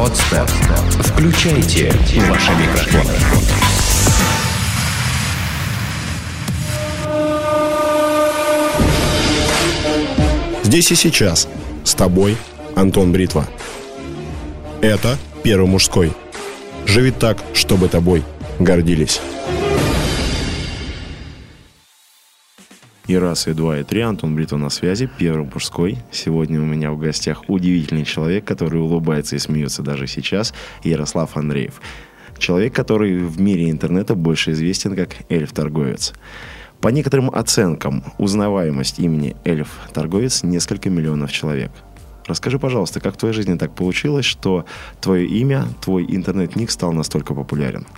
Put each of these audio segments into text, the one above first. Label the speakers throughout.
Speaker 1: Подстер. Включайте ваши микрофоны.
Speaker 2: Здесь и сейчас. С тобой Антон Бритва. Это Первый мужской. Живи так, чтобы тобой гордились. И раз, и два, и три. Антон Бритва на связи. Первый мужской. Сегодня у меня в гостях удивительный человек, который улыбается и смеется даже сейчас. Ярослав Андреев. Человек, который в мире интернета больше известен как эльф-торговец. По некоторым оценкам, узнаваемость имени эльф-торговец несколько миллионов человек. Расскажи, пожалуйста, как в твоей жизни так получилось, что твое имя, твой интернет-ник стал настолько популярен?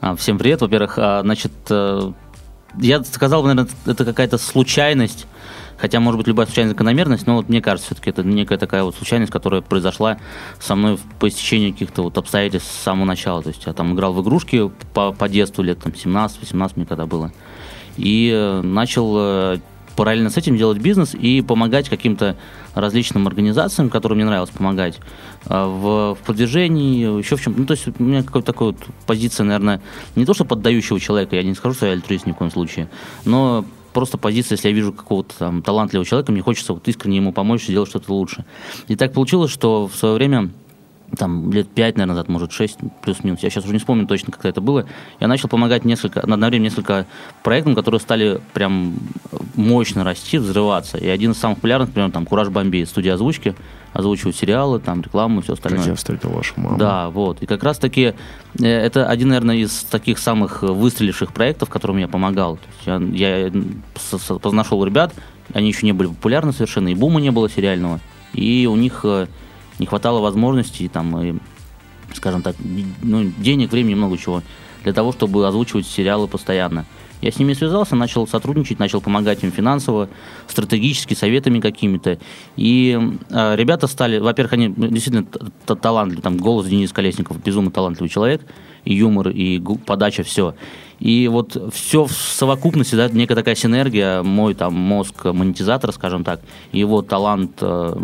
Speaker 3: А, всем привет. Во-первых, а, значит, э, я сказал, наверное, это какая-то случайность, хотя, может быть, любая случайность закономерность, но вот мне кажется, все-таки это некая такая вот случайность, которая произошла со мной по истечению каких-то вот обстоятельств с самого начала. То есть я там играл в игрушки по, по детству лет там 17-18 мне когда было. И э, начал э, параллельно с этим делать бизнес и помогать каким-то различным организациям, которым мне нравилось помогать, э, в, в продвижении, еще в чем. Ну, то есть у меня какая-то такая вот позиция, наверное, не то что поддающего человека, я не скажу, что я альтруист ни в коем случае, но просто позиция, если я вижу какого-то там талантливого человека, мне хочется вот искренне ему помочь, сделать что-то лучше. И так получилось, что в свое время там лет пять, наверное, назад, может, шесть плюс-минус, я сейчас уже не вспомню точно, когда это было, я начал помогать несколько, на одно время несколько проектам, которые стали прям мощно расти, взрываться. И один из самых популярных, например, там, Кураж Бомбей, студия озвучки, озвучивают сериалы, там, рекламу и все остальное.
Speaker 2: Как я встретил вашу маму.
Speaker 3: Да, вот. И как раз-таки э, это один, наверное, из таких самых выстреливших проектов, которым я помогал. Я, я познашел ребят, они еще не были популярны совершенно, и бума не было сериального. И у них э, не хватало возможностей, там, и, скажем так, ну, денег, времени, много чего, для того, чтобы озвучивать сериалы постоянно. Я с ними связался, начал сотрудничать, начал помогать им финансово, стратегически, советами какими-то. И э, ребята стали, во-первых, они действительно талантливые, там голос Денис Колесников, безумно талантливый человек, и юмор, и подача, все. И вот все в совокупности, да, некая такая синергия, мой там мозг монетизатора, скажем так, его талант э,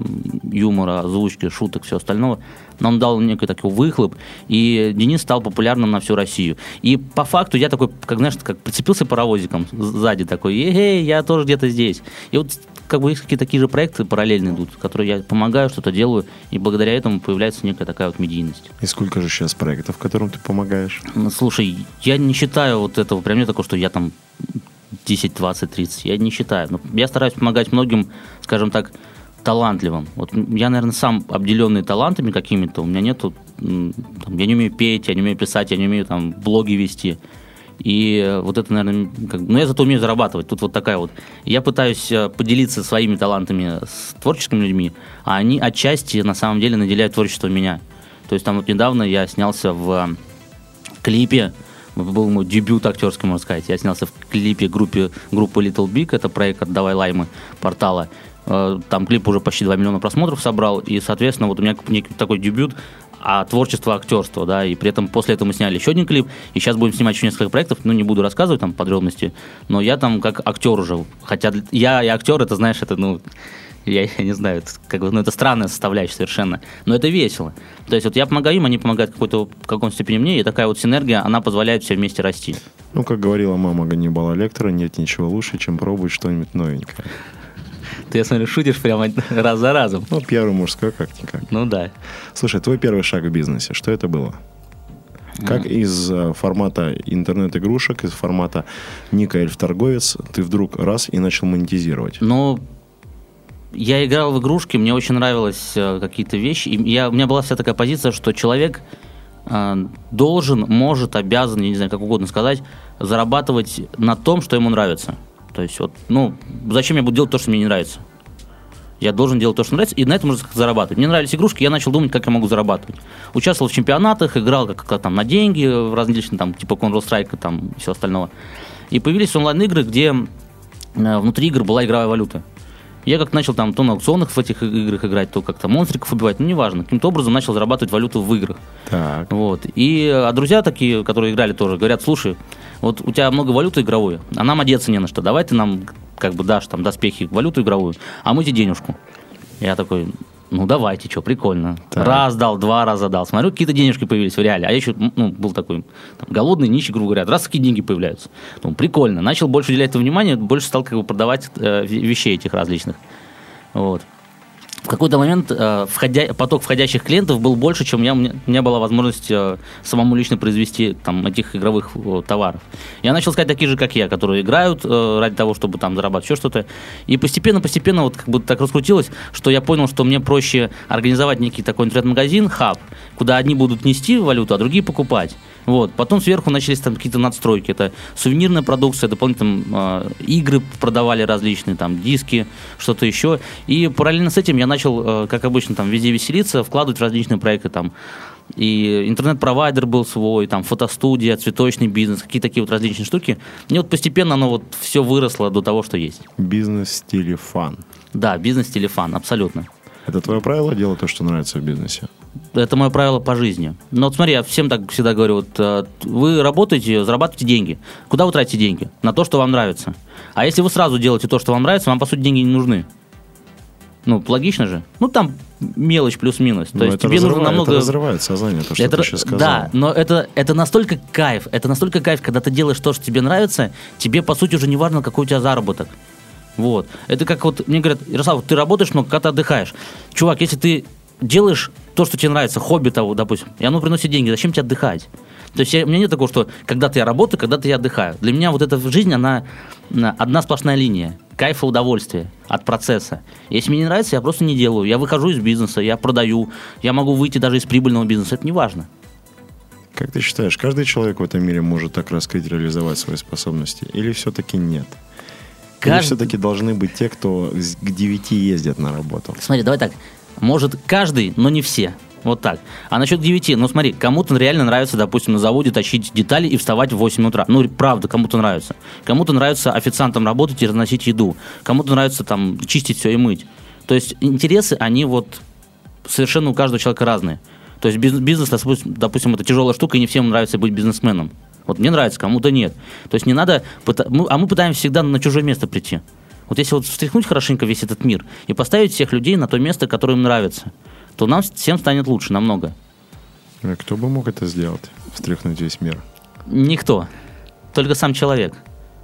Speaker 3: юмора, озвучки, шуток, все остальное, нам дал некий такой выхлоп, и Денис стал популярным на всю Россию. И по факту я такой, как знаешь, как прицепился паровозиком сзади такой, эй, я тоже где-то здесь. И вот как бы есть какие-то такие же проекты параллельно идут, которые я помогаю, что-то делаю, и благодаря этому появляется некая такая вот медийность.
Speaker 2: И сколько же сейчас проектов, которым ты помогаешь?
Speaker 3: Слушай, я не считаю вот этого, прям не такого, что я там 10, 20, 30, я не считаю. Но я стараюсь помогать многим, скажем так, талантливым. Вот я, наверное, сам обделенный талантами какими-то, у меня нету, там, я не умею петь, я не умею писать, я не умею там блоги вести. И вот это, наверное, как, но я зато умею зарабатывать. Тут вот такая вот. Я пытаюсь э, поделиться своими талантами с творческими людьми, а они отчасти на самом деле наделяют творчеством меня. То есть там вот недавно я снялся в клипе, был мой дебют актерский, можно сказать. Я снялся в клипе группе, группы Little Big, это проект от Давай Лаймы портала. Э, там клип уже почти 2 миллиона просмотров собрал, и, соответственно, вот у меня некий такой дебют а творчество актерство, да, и при этом после этого мы сняли еще один клип, и сейчас будем снимать еще несколько проектов, ну, не буду рассказывать там подробности, но я там как актер уже, хотя я и актер, это, знаешь, это, ну, я, я не знаю, это, как бы, ну, это странная составляющая совершенно, но это весело. То есть вот я помогаю им, они помогают какой-то, в каком степени мне, и такая вот синергия, она позволяет все вместе расти.
Speaker 2: Ну, как говорила мама Ганнибала Лектора, нет ничего лучше, чем пробовать что-нибудь новенькое.
Speaker 3: Ты, я смотрю, шутишь прямо раз за разом.
Speaker 2: Ну, первый мужской как-никак.
Speaker 3: Ну да.
Speaker 2: Слушай, твой первый шаг в бизнесе, что это было? Как mm. из э, формата интернет-игрушек, из формата Ника Эльф-торговец, ты вдруг раз и начал монетизировать?
Speaker 3: Ну, я играл в игрушки, мне очень нравились э, какие-то вещи. И я, у меня была вся такая позиция, что человек э, должен, может, обязан, я не знаю, как угодно сказать, зарабатывать на том, что ему нравится. То есть вот, ну, зачем я буду делать то, что мне не нравится? Я должен делать то, что нравится, и на этом можно зарабатывать. Мне нравились игрушки, я начал думать, как я могу зарабатывать. Участвовал в чемпионатах, играл как, как там на деньги в различные, там, типа Counter-Strike, там, и все остального. И появились онлайн-игры, где э, внутри игр была игровая валюта. Я как начал там то на аукционах в этих играх играть, то как-то монстриков убивать, ну неважно. Каким-то образом начал зарабатывать валюту в играх.
Speaker 2: Так.
Speaker 3: Вот. И а друзья такие, которые играли тоже, говорят, слушай, вот у тебя много валюты игровой, а нам одеться не на что. Давай ты нам как бы дашь там доспехи, валюту игровую, а мы тебе денежку. Я такой, Ну, давайте, что, прикольно.
Speaker 2: Так.
Speaker 3: Раз дал, два раза дал. Смотрю, какие-то денежки появились в реале. А я еще ну, был такой там, голодный, нищий, грубо говоря. Раз такие деньги появляются. Ну, прикольно. Начал больше уделять этому внимания, больше стал как бы продавать э, ве- вещей этих различных. Вот. Какой-то момент э, входя, поток входящих клиентов был больше, чем у меня- у меня была возможность э, самому лично произвести там, этих игровых э, товаров. Я начал искать такие же, как я, которые играют э, ради того, чтобы там зарабатывать еще что-то. И постепенно-постепенно вот как бы так раскрутилось, что я понял, что мне проще организовать некий такой интернет-магазин, хаб, куда одни будут нести валюту, а другие покупать. Вот. Потом сверху начались там какие-то надстройки. Это сувенирная продукция, дополнительно э, игры продавали различные, там диски, что-то еще. И параллельно с этим я начал, э, как обычно, там везде веселиться, вкладывать в различные проекты там. И интернет-провайдер был свой, там фотостудия, цветочный бизнес, какие-то такие вот различные штуки. И вот постепенно оно вот все выросло до того, что есть.
Speaker 2: Бизнес в стиле фан.
Speaker 3: Да, бизнес-телефон, абсолютно.
Speaker 2: Это твое правило делать то, что нравится в бизнесе?
Speaker 3: Это мое правило по жизни. Но вот смотри, я всем так всегда говорю, вот э, вы работаете, зарабатываете деньги. Куда вы тратите деньги? На то, что вам нравится. А если вы сразу делаете то, что вам нравится, вам, по сути, деньги не нужны. Ну, логично же. Ну, там мелочь плюс-минус. То
Speaker 2: Ну,
Speaker 3: есть тебе нужно намного...
Speaker 2: Это разрывает сознание, то, что
Speaker 3: Это-
Speaker 2: ты сейчас сказал.
Speaker 3: Да, но это, это настолько кайф, это настолько кайф, когда ты делаешь то, что тебе нравится, тебе, по сути, уже не важно, какой у тебя заработок. Вот. Это как вот, мне говорят, Ярослав, ты работаешь много, когда ты отдыхаешь. Чувак, если ты делаешь то, что тебе нравится, хобби того, допустим, и оно приносит деньги, зачем тебе отдыхать? То есть я- у меня нет такого, что когда-то я работаю, когда-то я отдыхаю. Для меня вот эта жизнь, она одна сплошная линия. Кайфа, удовольствия от процесса. Если мне не нравится, я просто не делаю. Я выхожу из бизнеса, я продаю, я могу выйти даже из прибыльного бизнеса. Это не важно.
Speaker 2: Как ты считаешь, каждый человек в этом мире может так раскрыть, реализовать свои способности? Или все-таки нет? Или
Speaker 3: Кажд-
Speaker 2: все-таки должны быть те, кто к 9 ездят на работу?
Speaker 3: Смотри, давай так. Может каждый, но не все. Вот так. А насчет 9, ну смотри, кому-то реально нравится, допустим, на заводе тащить детали и вставать в 8 утра. Ну, правда, кому-то нравится. Кому-то нравится официантом работать и разносить еду. Кому-то нравится там чистить все и мыть. То есть интересы, они вот совершенно у каждого человека разные. То есть биз- бизнес, допустим, допустим, это тяжелая штука, и не всем нравится быть бизнесменом. Вот мне нравится, кому-то нет. То есть не надо... а мы пытаемся всегда на чужое место прийти. Вот если вот встряхнуть хорошенько весь этот мир и поставить всех людей на то место, которое им нравится, то нам всем станет лучше намного.
Speaker 2: А Кто бы мог это сделать? Встряхнуть весь мир?
Speaker 3: Никто. Только сам человек.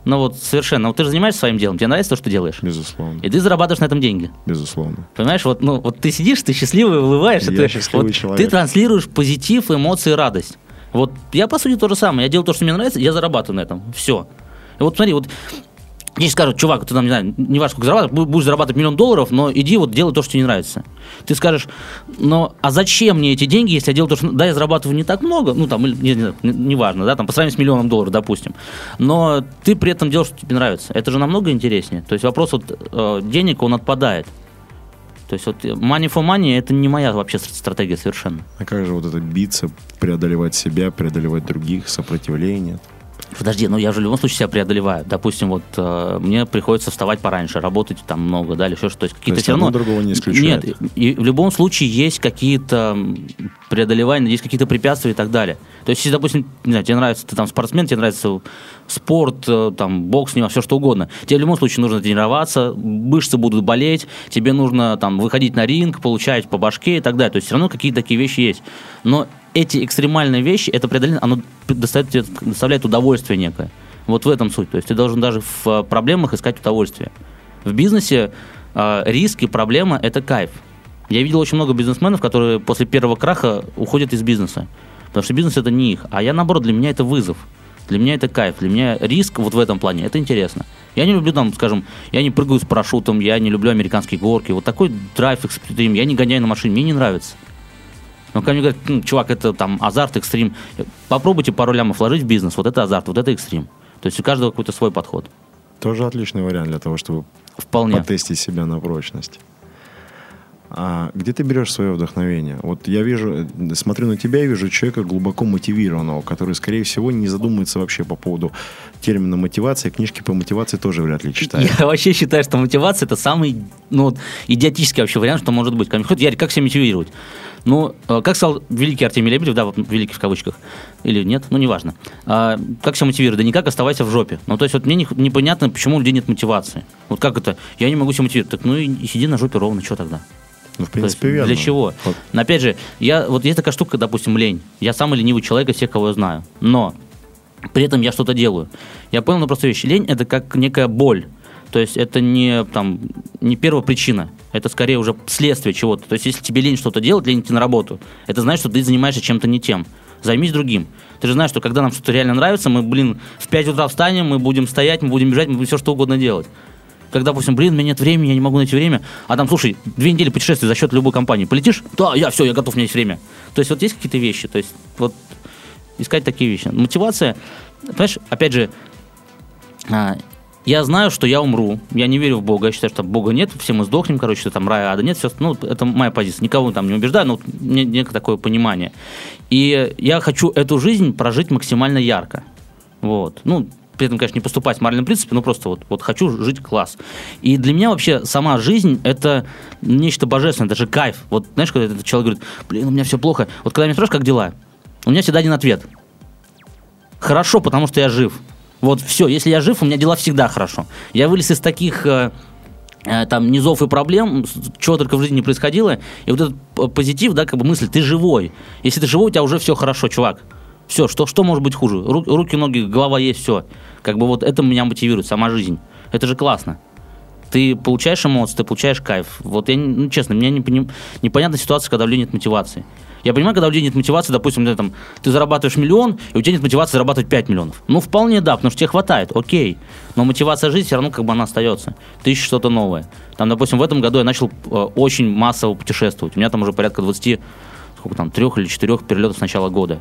Speaker 3: Ну вот совершенно. Вот ты же занимаешься своим делом, тебе нравится то, что ты делаешь?
Speaker 2: Безусловно.
Speaker 3: И ты зарабатываешь на этом деньги.
Speaker 2: Безусловно.
Speaker 3: Понимаешь, вот, ну, вот ты сидишь, ты счастливый, улыбаешься.
Speaker 2: Я
Speaker 3: ты,
Speaker 2: счастливый
Speaker 3: вот
Speaker 2: человек.
Speaker 3: Ты транслируешь позитив, эмоции, радость. Вот я, по сути, то же самое. Я делаю то, что мне нравится, я зарабатываю на этом. Все. И вот смотри, вот если скажут, чувак, ты там, не знаю, не важно, сколько зарабатываешь, бу- будешь зарабатывать миллион долларов, но иди вот делай то, что тебе не нравится. Ты скажешь, но а зачем мне эти деньги, если я делаю то, что... Да, я зарабатываю не так много, ну там, не, знаю, не- неважно, да, там, по сравнению с миллионом долларов, допустим. Но ты при этом делаешь, что тебе нравится. Это же намного интереснее. То есть вопрос вот э, денег, он отпадает. То есть вот money for money это не моя вообще стратегия совершенно.
Speaker 2: А как же вот это биться, преодолевать себя, преодолевать других, сопротивление?
Speaker 3: Подожди, ну я же в любом случае себя преодолеваю. Допустим, вот э, мне приходится вставать пораньше, работать там много, да, или еще что-то. Какие-то все равно...
Speaker 2: другого не исключает.
Speaker 3: Нет, и в любом случае есть какие-то преодолевания, есть какие-то препятствия и так далее. То есть, если, допустим, не знаю, тебе нравится, ты там спортсмен, тебе нравится спорт, э, там, бокс, не все что угодно. Тебе в любом случае нужно тренироваться, мышцы будут болеть, тебе нужно там выходить на ринг, получать по башке и так далее. То есть все равно какие-то такие вещи есть. Но эти экстремальные вещи, это преодоление, оно доставляет, доставляет удовольствие некое. Вот в этом суть. То есть ты должен даже в э, проблемах искать удовольствие. В бизнесе э, риски, проблема – это кайф. Я видел очень много бизнесменов, которые после первого краха уходят из бизнеса. Потому что бизнес – это не их. А я, наоборот, для меня это вызов. Для меня это кайф. Для меня риск вот в этом плане – это интересно. Я не люблю, там, скажем, я не прыгаю с парашютом, я не люблю американские горки. Вот такой драйв, экстрим, я не гоняю на машине, мне не нравится. Но когда мне говорят, «М, чувак, это там азарт, экстрим. Попробуйте пару лямов вложить в бизнес, вот это азарт, вот это экстрим. То есть у каждого какой-то свой подход.
Speaker 2: Тоже отличный вариант для того, чтобы
Speaker 3: Вполне.
Speaker 2: потестить себя на прочность. А где ты берешь свое вдохновение? Вот я вижу, смотрю на тебя и вижу человека глубоко мотивированного, который, скорее всего, не задумывается вообще по поводу термина мотивация. Книжки по мотивации тоже вряд ли читает.
Speaker 3: Я вообще считаю, что мотивация это самый ну, идиотический вообще вариант, что может быть. Ко мне Ярик, как себя мотивировать? Ну, э, как сказал великий Артемий Лебедев, да, вот великий в кавычках, или нет, ну, неважно. А, как себя мотивировать? Да никак, оставайся в жопе. Ну, то есть, вот мне не- непонятно, почему у людей нет мотивации. Вот как это? Я не могу себя мотивировать. Так ну и, и сиди на жопе ровно, что тогда?
Speaker 2: Ну, в
Speaker 3: То есть
Speaker 2: принципе, верно.
Speaker 3: Для чего?
Speaker 2: Вот.
Speaker 3: Но опять же, я, вот есть такая штука, допустим, лень. Я самый ленивый человек из всех, кого я знаю. Но при этом я что-то делаю. Я понял на простую вещь. Лень – это как некая боль. То есть это не, там, не первая причина. Это скорее уже следствие чего-то. То есть если тебе лень что-то делать, лень идти на работу, это значит, что ты занимаешься чем-то не тем. Займись другим. Ты же знаешь, что когда нам что-то реально нравится, мы, блин, в 5 утра встанем, мы будем стоять, мы будем бежать, мы будем все что угодно делать. Когда, допустим, блин, у меня нет времени, я не могу найти время, а там, слушай, две недели путешествия за счет любой компании. Полетишь? Да, я все, я готов, у меня есть время. То есть вот есть какие-то вещи, то есть вот искать такие вещи. Мотивация, понимаешь, опять же, а, я знаю, что я умру. Я не верю в Бога. Я считаю, что Бога нет. Все мы сдохнем, короче, что там рая, ада нет. Все, ну, это моя позиция. Никого там не убеждаю, но вот мне некое такое понимание. И я хочу эту жизнь прожить максимально ярко. Вот. Ну, при этом, конечно, не поступать в моральном принципе, но просто вот, вот хочу жить класс. И для меня вообще сама жизнь – это нечто божественное, это же кайф. Вот знаешь, когда этот человек говорит, блин, у меня все плохо. Вот когда меня спрашивают, как дела, у меня всегда один ответ. Хорошо, потому что я жив. Вот все, если я жив, у меня дела всегда хорошо. Я вылез из таких э, э, там низов и проблем, чего только в жизни не происходило, и вот этот позитив, да, как бы мысль, ты живой. Если ты живой, у тебя уже все хорошо, чувак. Все, что, что может быть хуже? Ру- руки, ноги, голова есть, все. Как бы вот это меня мотивирует, сама жизнь. Это же классно. Ты получаешь эмоции, ты получаешь кайф. Вот я, ну, честно, мне не поним- непонятна ситуация, когда людей нет мотивации. Я понимаю, когда у людей нет мотивации, допустим, ты, там, ты зарабатываешь миллион, и у тебя нет мотивации зарабатывать 5 миллионов. Ну, вполне да, потому что тебе хватает, окей. Но мотивация жизни все равно как бы она остается. Ты ищешь что-то новое. Там, допустим, в этом году я начал э, очень массово путешествовать. У меня там уже порядка 20, сколько там, трех или четырех перелетов с начала года.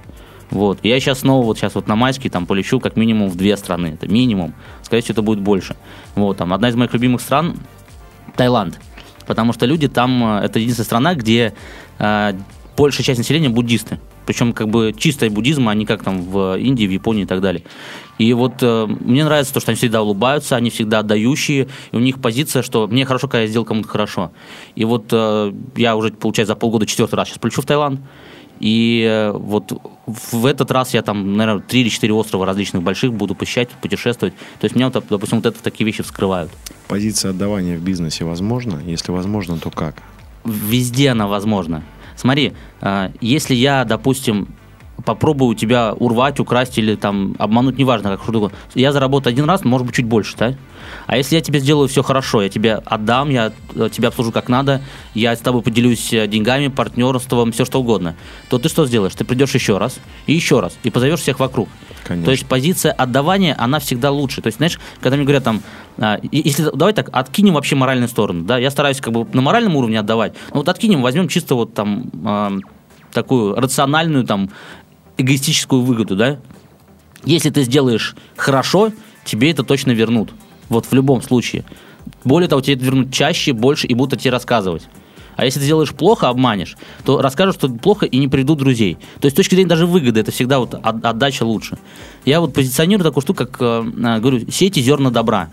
Speaker 3: Вот. Я сейчас снова, вот сейчас вот на майский там полечу как минимум в две страны. Это минимум. Скорее всего, это будет больше. Вот, там одна из моих любимых стран Таиланд. Потому что люди там, э, это единственная страна, где э, большая часть населения буддисты. Причем как бы чистый буддизм, а не как там в Индии, в Японии и так далее. И вот э, мне нравится то, что они всегда улыбаются, они всегда отдающие, и у них позиция, что мне хорошо, когда я сделал кому-то хорошо. И вот э, я уже, получается, за полгода четвертый раз сейчас полечу в Таиланд. И э, вот в этот раз я там, наверное, три или четыре острова различных больших буду посещать, путешествовать. То есть меня, вот, допустим, вот это такие вещи вскрывают.
Speaker 2: Позиция отдавания в бизнесе возможна? Если возможно, то как?
Speaker 3: везде она возможна. Смотри, э, если я, допустим, попробую тебя урвать, украсть или там обмануть, неважно, как что такое, я заработаю один раз, может быть, чуть больше, да? А если я тебе сделаю все хорошо, я тебе отдам, я э, тебя обслужу как надо, я с тобой поделюсь э, деньгами, партнерством, все что угодно, то ты что сделаешь? Ты придешь еще раз, и еще раз, и позовешь всех вокруг.
Speaker 2: Конечно.
Speaker 3: То есть позиция отдавания, она всегда лучше. То есть, знаешь, когда мне говорят там, а, если давай так, откинем вообще моральную сторону, да, я стараюсь как бы на моральном уровне отдавать, но вот откинем, возьмем чисто вот там такую рациональную там эгоистическую выгоду, да. Если ты сделаешь хорошо, тебе это точно вернут. Вот в любом случае. Более того, тебе это вернут чаще, больше и будут о тебе рассказывать. А если ты делаешь плохо, обманешь, то расскажут, что плохо и не придут друзей. То есть с точки зрения даже выгоды, это всегда вот от- отдача лучше. Я вот позиционирую такую штуку, как, э, э, говорю, сейте зерна добра.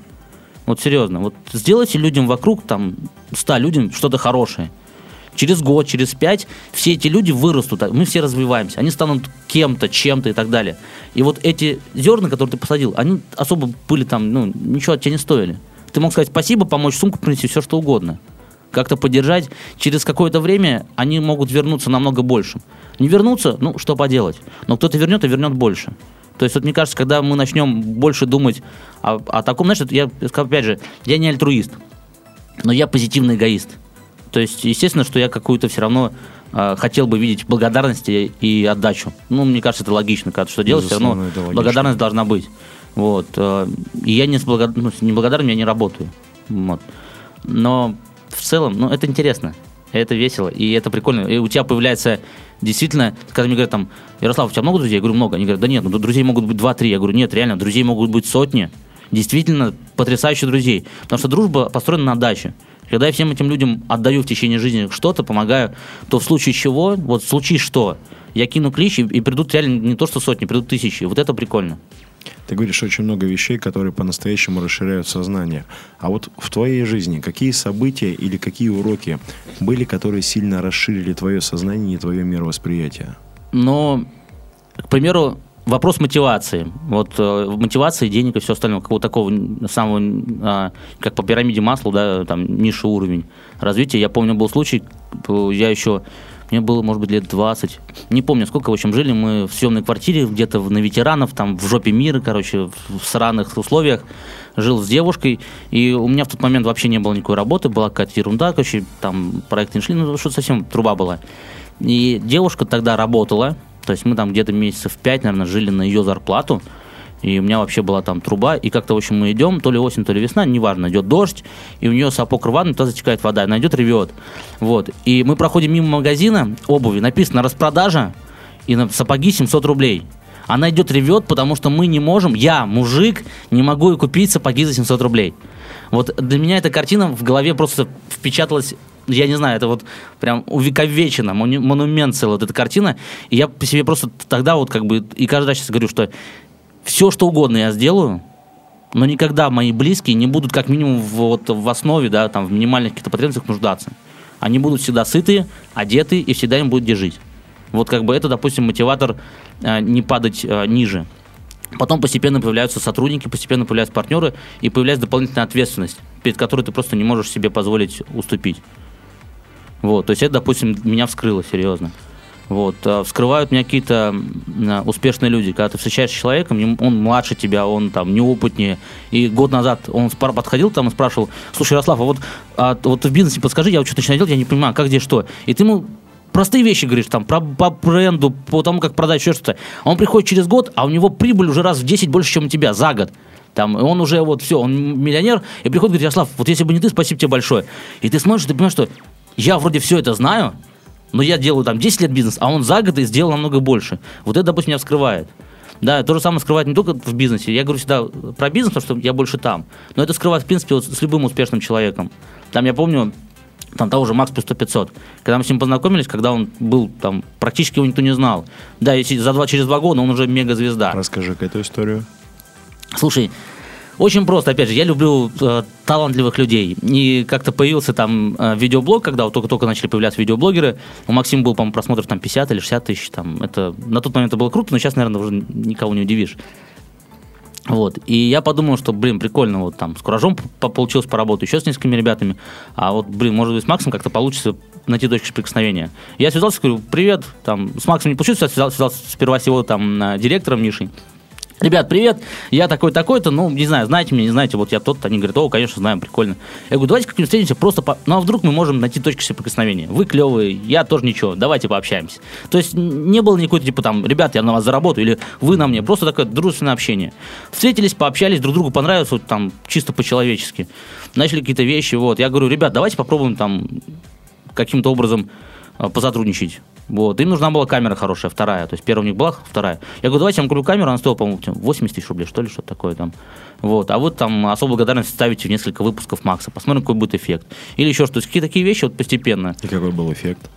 Speaker 3: Вот серьезно. Вот сделайте людям вокруг, там, 100 людям что-то хорошее. Через год, через пять все эти люди вырастут, а мы все развиваемся, они станут кем-то, чем-то и так далее. И вот эти зерна, которые ты посадил, они особо были там, ну, ничего от тебя не стоили. Ты мог сказать спасибо, помочь сумку принести, все что угодно. Как-то поддержать. Через какое-то время они могут вернуться намного больше. Не вернуться, ну, что поделать. Но кто-то вернет и вернет больше. То есть, вот мне кажется, когда мы начнем больше думать о, о таком, это я, опять же, я не альтруист, но я позитивный эгоист. То есть, естественно, что я какую-то все равно э, хотел бы видеть благодарность и, отдачу. Ну, мне кажется, это логично. Когда что делаешь, все равно благодарность должна быть. Вот. э, И я не с благо- ну, с неблагодарным я не работаю. Вот. Но в целом, ну, это интересно. Это весело, и это прикольно. И у тебя появляется действительно, когда мне говорят там, Ярослав, у тебя много друзей? Я говорю, много. Они говорят, да нет, ну друзей могут быть два-три. Я говорю, нет, реально, друзей могут быть сотни. Действительно потрясающих друзей. Потому что дружба построена на отдаче. Когда я всем этим людям отдаю в течение жизни что-то, помогаю, то в случае чего, вот в случае что, я кину клич, и, и придут реально не то что сотни, придут тысячи. Вот это прикольно.
Speaker 2: Ты говоришь очень много вещей, которые по-настоящему расширяют сознание. А вот в твоей жизни какие события или какие уроки были, которые сильно расширили твое сознание и твое мировосприятие?
Speaker 3: Но, к примеру, вопрос мотивации. Вот э, мотивации, денег и все остальное, какого такого самого, э, как по пирамиде масла, да, там, низший уровень развития. Я помню, был случай, э, я еще, мне было, может быть, лет 20, не помню сколько, в общем, жили мы в съемной квартире, где-то на ветеранов, там, в жопе мира, короче, в сраных условиях, жил с девушкой, и у меня в тот момент вообще не было никакой работы, была какая-то ерунда, короче, там, проекты не шли, ну, что совсем труба была. И девушка тогда работала, то есть мы там где-то месяцев пять, наверное, жили на ее зарплату. И у меня вообще была там труба, и как-то, в общем, мы идем, то ли осень, то ли весна, неважно, идет дождь, и у нее сапог рваный, то затекает вода, она идет, ревет. Вот. И мы проходим мимо магазина обуви, написано распродажа, и на сапоги 700 рублей. Она идет, ревет, потому что мы не можем, я, мужик, не могу купить сапоги за 700 рублей. Вот для меня эта картина в голове просто впечаталась я не знаю, это вот прям увековечено, монумент целый, вот эта картина. И я по себе просто тогда вот как бы, и каждый раз сейчас говорю, что все, что угодно я сделаю, но никогда мои близкие не будут как минимум в, вот, в основе, да, там, в минимальных каких-то потребностях нуждаться. Они будут всегда сытые, одеты, и всегда им будет где жить. Вот как бы это, допустим, мотиватор э, не падать э, ниже. Потом постепенно появляются сотрудники, постепенно появляются партнеры, и появляется дополнительная ответственность, перед которой ты просто не можешь себе позволить уступить. Вот, то есть это, допустим, меня вскрыло серьезно. Вот, а вскрывают меня какие-то а, успешные люди. Когда ты встречаешься с человеком, он младше тебя, он там неопытнее. И год назад он подходил там и спрашивал, слушай, Ярослав, а вот, а, вот в бизнесе подскажи, я вот что-то начинаю делать, я не понимаю, как здесь что. И ты ему простые вещи говоришь, там, про, по бренду, по тому, как продать еще что-то. Он приходит через год, а у него прибыль уже раз в 10 больше, чем у тебя за год. Там, он уже вот все, он миллионер, и приходит говорит, Ярослав, вот если бы не ты, спасибо тебе большое. И ты смотришь, ты понимаешь, что я вроде все это знаю, но я делаю там 10 лет бизнес, а он за год и сделал намного больше. Вот это, допустим, меня вскрывает. Да, то же самое скрывает не только в бизнесе. Я говорю всегда про бизнес, потому что я больше там. Но это скрывает, в принципе, вот с любым успешным человеком. Там, я помню, там того же Макс плюс 100 500. Когда мы с ним познакомились, когда он был там, практически его никто не знал. Да, если за два, через два года он уже мега-звезда.
Speaker 2: Расскажи эту историю.
Speaker 3: Слушай, очень просто, опять же, я люблю э, талантливых людей. И как-то появился там э, видеоблог, когда вот только-только начали появляться видеоблогеры. У Максима был, по-моему, просмотров там 50 или 60 тысяч. Там, это, на тот момент это было круто, но сейчас, наверное, уже никого не удивишь. Вот. И я подумал, что, блин, прикольно, вот там с Куражом получилось поработать, еще с несколькими ребятами. А вот, блин, может быть, с Максом как-то получится найти точку соприкосновения. Я связался, говорю, привет, там, с Максом не получилось, связался, связался сперва с его там директором Мишей. Ребят, привет, я такой-такой-то, ну, не знаю, знаете меня, не знаете, вот я тот-то. Они говорят, о, конечно, знаем, прикольно. Я говорю, давайте как-нибудь встретимся, просто, по... ну, а вдруг мы можем найти точки соприкосновения. Вы клевые, я тоже ничего, давайте пообщаемся. То есть не было никакой, типа, там, ребят, я на вас заработаю, или вы на мне, просто такое дружественное общение. Встретились, пообщались, друг другу понравилось, вот там, чисто по-человечески. Начали какие-то вещи, вот. Я говорю, ребят, давайте попробуем там каким-то образом а, посотрудничать. Вот. Им нужна была камера хорошая, вторая. То есть первая у них была, вторая. Я говорю, давайте я вам куплю камеру, она стоила, по-моему, 80 тысяч рублей, что ли, что-то такое там. Вот. А вот там особо благодарность ставите в несколько выпусков Макса. Посмотрим, какой будет эффект. Или еще что-то. Какие такие вещи вот постепенно.
Speaker 2: И какой был эффект?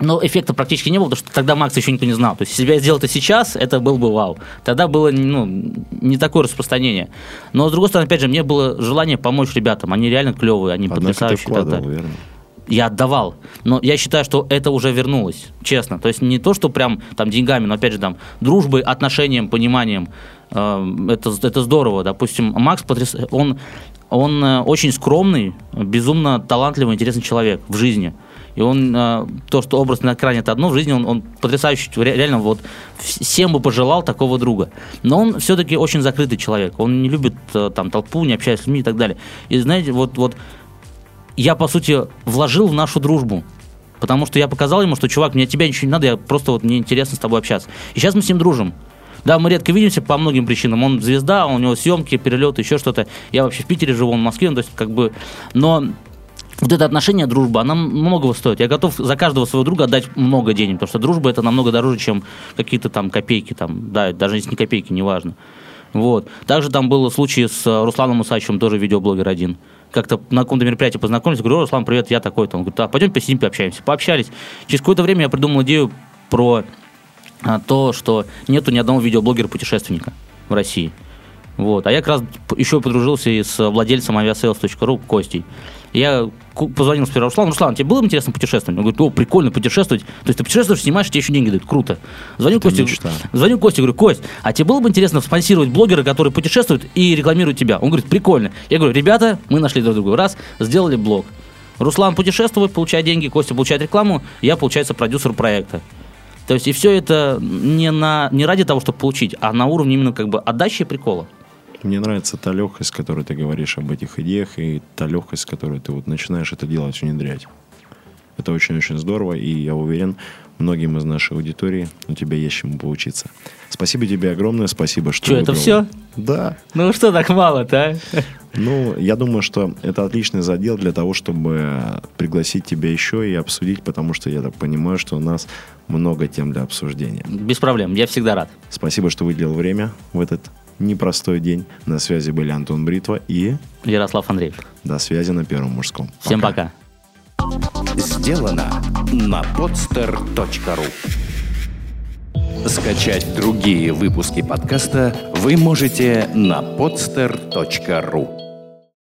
Speaker 3: Но эффекта практически не было, потому что тогда Макс еще никто не знал. То есть, если бы я сделал это сейчас, это был бы вау. Тогда было ну, не такое распространение. Но, с другой стороны, опять же, мне было желание помочь ребятам. Они реально клевые, они Однако потрясающие. Ты вкладывал, верно? Я отдавал. Но я считаю, что это уже вернулось, честно. То есть не то, что прям там деньгами, но опять же там дружбой, отношением, пониманием. Э, это, это здорово. Допустим, Макс потряс... он, он э, очень скромный, безумно талантливый, интересный человек в жизни. И он, э, то, что образ на экране это одно, в жизни он, он потрясающий, реально вот всем бы пожелал такого друга. Но он все-таки очень закрытый человек. Он не любит там толпу, не общается с людьми и так далее. И знаете, вот, вот я, по сути, вложил в нашу дружбу. Потому что я показал ему, что, чувак, мне от тебя ничего не надо, я просто вот мне интересно с тобой общаться. И сейчас мы с ним дружим. Да, мы редко видимся по многим причинам. Он звезда, у него съемки, перелеты, еще что-то. Я вообще в Питере живу, он в Москве, ну, то есть как бы... Но вот это отношение, дружба, она многого стоит. Я готов за каждого своего друга отдать много денег, потому что дружба это намного дороже, чем какие-то там копейки, там, да, даже если не копейки, неважно. Вот. Также там был случай с Русланом Мусачевым, тоже видеоблогер один как-то на каком-то мероприятии познакомились, говорю, Руслан, привет, я такой-то. Он говорит, а пойдем посидим, пообщаемся. Пообщались. Через какое-то время я придумал идею про а, то, что нету ни одного видеоблогера-путешественника в России. Вот. А я как раз еще подружился и с владельцем aviasales.ru Костей. Я позвонил сперва Руслан. Руслан, тебе было бы интересно путешествовать? Он говорит, о, прикольно путешествовать. То есть ты путешествуешь, снимаешь, тебе еще деньги дают. Круто. Звоню Косте, звоню Косте, говорю, Кость, а тебе было бы интересно спонсировать блогера, который путешествует и рекламирует тебя? Он говорит, прикольно. Я говорю, ребята, мы нашли друг друга. Раз, сделали блог. Руслан путешествует, получает деньги, Костя получает рекламу, я, получается, продюсер проекта. То есть и все это не, на, не ради того, чтобы получить, а на уровне именно как бы отдачи и прикола.
Speaker 2: Мне нравится та легкость, с которой ты говоришь об этих идеях, и та легкость, с которой ты вот начинаешь это делать, внедрять. Это очень-очень здорово, и я уверен, многим из нашей аудитории у тебя есть чему поучиться. Спасибо тебе огромное, спасибо, что
Speaker 3: Что, это все?
Speaker 2: Да.
Speaker 3: Ну что так мало-то, а?
Speaker 2: Ну, я думаю, что это отличный задел для того, чтобы пригласить тебя еще и обсудить, потому что я так понимаю, что у нас много тем для обсуждения.
Speaker 3: Без проблем, я всегда рад.
Speaker 2: Спасибо, что выделил время в этот непростой день. На связи были Антон Бритва и
Speaker 3: Ярослав Андреев.
Speaker 2: до связи на Первом мужском.
Speaker 3: Всем пока.
Speaker 1: Сделано на podster.ru Скачать другие выпуски подкаста вы можете на podster.ru